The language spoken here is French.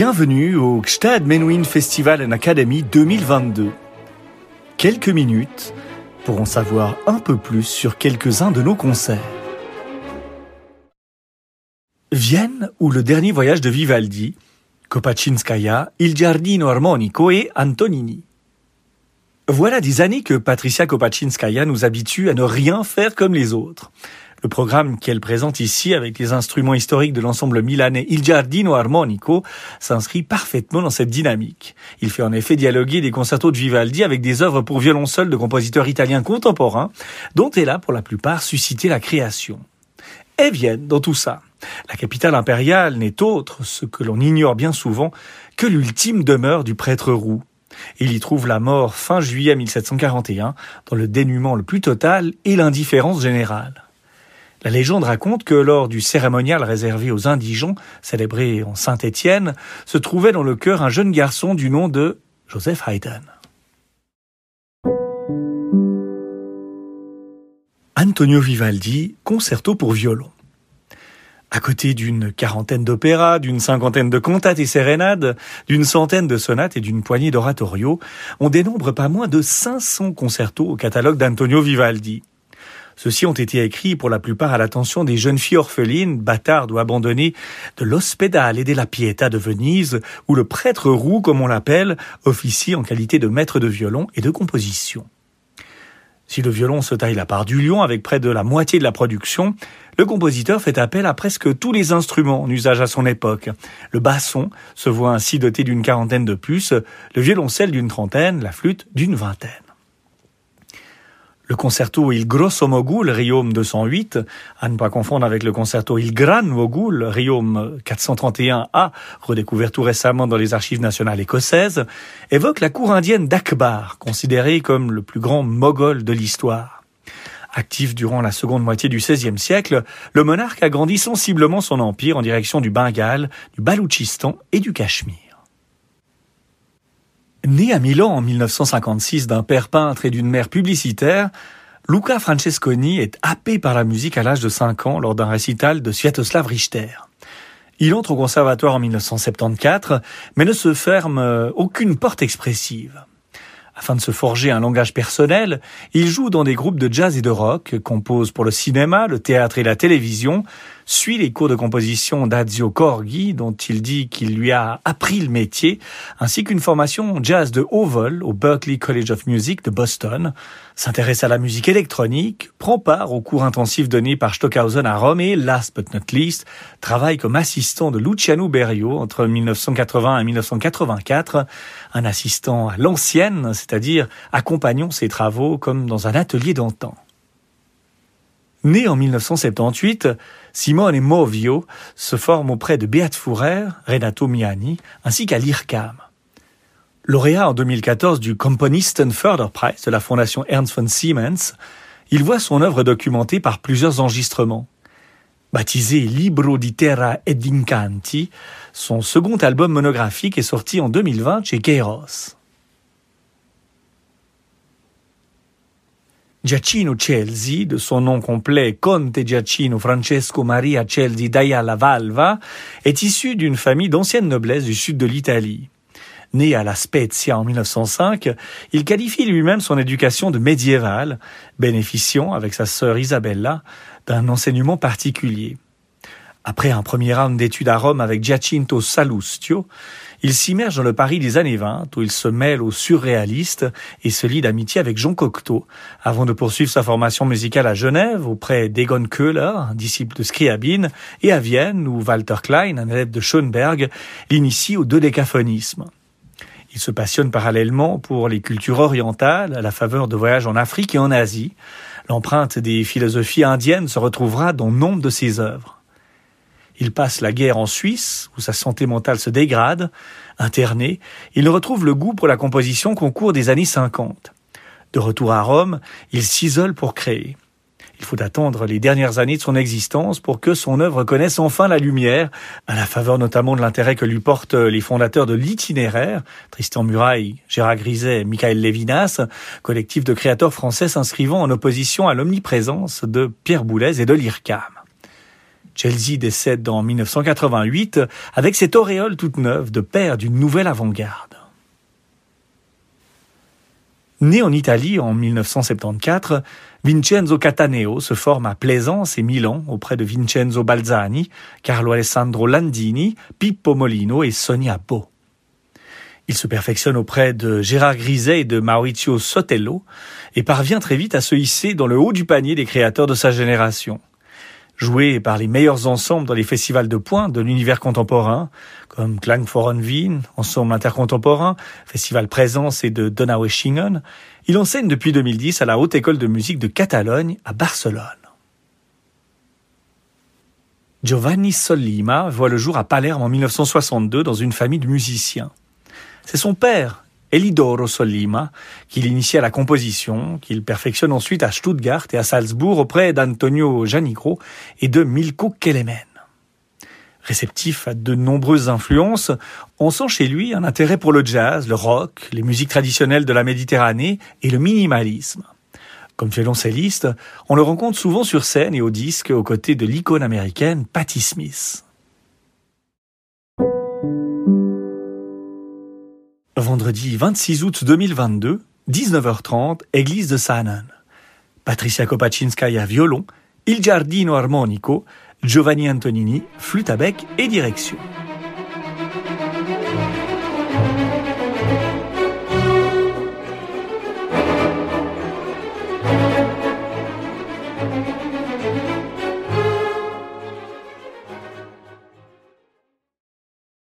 Bienvenue au Gstad Menuhin Festival and Academy 2022. Quelques minutes pour en savoir un peu plus sur quelques-uns de nos concerts. Vienne ou le dernier voyage de Vivaldi, Kopaczynskaya, Il Giardino Armonico et Antonini. Voilà des années que Patricia Kopaczynskaya nous habitue à ne rien faire comme les autres. Le programme qu'elle présente ici avec les instruments historiques de l'ensemble milanais Il Giardino Armonico s'inscrit parfaitement dans cette dynamique. Il fait en effet dialoguer des concertos de Vivaldi avec des œuvres pour violon seul de compositeurs italiens contemporains dont elle a pour la plupart suscité la création. Et Vienne dans tout ça. La capitale impériale n'est autre, ce que l'on ignore bien souvent, que l'ultime demeure du prêtre roux. Il y trouve la mort fin juillet 1741, dans le dénuement le plus total et l'indifférence générale. La légende raconte que lors du cérémonial réservé aux indigents, célébré en Saint-Étienne, se trouvait dans le chœur un jeune garçon du nom de Joseph Haydn. Antonio Vivaldi, concerto pour violon. À côté d'une quarantaine d'opéras, d'une cinquantaine de cantates et sérénades, d'une centaine de sonates et d'une poignée d'oratorios, on dénombre pas moins de 500 concertos au catalogue d'Antonio Vivaldi. Ceux-ci ont été écrits pour la plupart à l'attention des jeunes filles orphelines, bâtardes ou abandonnées de l'Ospedale et de la Pietà de Venise, où le prêtre roux, comme on l'appelle, officie en qualité de maître de violon et de composition. Si le violon se taille la part du lion avec près de la moitié de la production, le compositeur fait appel à presque tous les instruments en usage à son époque. Le basson se voit ainsi doté d'une quarantaine de puces, le violoncelle d'une trentaine, la flûte d'une vingtaine. Le concerto Il Grosso Mogul, Riom 208, à ne pas confondre avec le concerto Il Gran Mogul, Riom 431A, redécouvert tout récemment dans les archives nationales écossaises, évoque la cour indienne d'Akbar, considérée comme le plus grand moghol de l'histoire. Actif durant la seconde moitié du XVIe siècle, le monarque agrandit sensiblement son empire en direction du Bengale, du Baloutchistan et du Cachemire. Né à Milan en 1956 d'un père peintre et d'une mère publicitaire, Luca Francesconi est happé par la musique à l'âge de 5 ans lors d'un récital de Sviatoslav Richter. Il entre au conservatoire en 1974, mais ne se ferme euh, aucune porte expressive. Afin de se forger un langage personnel, il joue dans des groupes de jazz et de rock, compose pour le cinéma, le théâtre et la télévision, suit les cours de composition d'Azio Corgi, dont il dit qu'il lui a appris le métier, ainsi qu'une formation jazz de haut vol au Berklee College of Music de Boston, s'intéresse à la musique électronique, prend part aux cours intensifs donnés par Stockhausen à Rome et, last but not least, travaille comme assistant de Luciano Berio entre 1980 et 1984, un assistant à l'ancienne, c'est-à-dire accompagnant ses travaux comme dans un atelier d'antan. Né en 1978, Simone Movio se forme auprès de Beat Fourer, Renato Miani, ainsi qu'à l'IRCAM. Lauréat en 2014 du Förderpreis de la fondation Ernst von Siemens, il voit son œuvre documentée par plusieurs enregistrements. Baptisé Libro di Terra ed Incanti, son second album monographique est sorti en 2020 chez Keiros. Giacchino Celsi, de son nom complet Conte Giacchino Francesco Maria Celsi d'Ayala Valva, est issu d'une famille d'ancienne noblesse du sud de l'Italie. Né à La Spezia en 1905, il qualifie lui-même son éducation de médiévale, bénéficiant, avec sa sœur Isabella, d'un enseignement particulier. Après un premier round d'études à Rome avec Giacinto Salustio, il s'immerge dans le Paris des années 20, où il se mêle aux surréalistes et se lie d'amitié avec Jean Cocteau, avant de poursuivre sa formation musicale à Genève auprès d'Egon Köhler, disciple de Scriabine, et à Vienne, où Walter Klein, un élève de Schoenberg, l'initie au dodécaphonisme. Il se passionne parallèlement pour les cultures orientales à la faveur de voyages en Afrique et en Asie. L'empreinte des philosophies indiennes se retrouvera dans nombre de ses œuvres. Il passe la guerre en Suisse, où sa santé mentale se dégrade. Interné, il retrouve le goût pour la composition qu'au cours des années 50. De retour à Rome, il s'isole pour créer. Il faut attendre les dernières années de son existence pour que son œuvre connaisse enfin la lumière, à la faveur notamment de l'intérêt que lui portent les fondateurs de l'itinéraire, Tristan Muraille, Gérard Griset, Michael Lévinas, collectif de créateurs français s'inscrivant en opposition à l'omniprésence de Pierre Boulez et de l'IRCAM. Chelsea décède en 1988 avec cette auréole toute neuve de père d'une nouvelle avant-garde. Né en Italie en 1974, Vincenzo Cataneo se forme à Plaisance et Milan auprès de Vincenzo Balzani, Carlo Alessandro Landini, Pippo Molino et Sonia Bo. Il se perfectionne auprès de Gérard Griset et de Maurizio Sotello et parvient très vite à se hisser dans le haut du panier des créateurs de sa génération joué par les meilleurs ensembles dans les festivals de pointe de l'univers contemporain, comme Klangforen Wien, ensemble intercontemporain, Festival Présence et de Donaueschingen. Il enseigne depuis 2010 à la Haute École de musique de Catalogne à Barcelone. Giovanni Sollima voit le jour à Palerme en 1962 dans une famille de musiciens. C'est son père, Elidoro Sollima, qu'il initie à la composition, qu'il perfectionne ensuite à Stuttgart et à Salzbourg auprès d'Antonio Janigro et de Milko Kelemen. Réceptif à de nombreuses influences, on sent chez lui un intérêt pour le jazz, le rock, les musiques traditionnelles de la Méditerranée et le minimalisme. Comme violoncelliste, on le rencontre souvent sur scène et au disque aux côtés de l'icône américaine Patti Smith. Vendredi 26 août 2022, 19h30, église de Sanan. Patricia Kopaczynskaya violon, Il Giardino armonico, Giovanni Antonini flûte à bec et direction.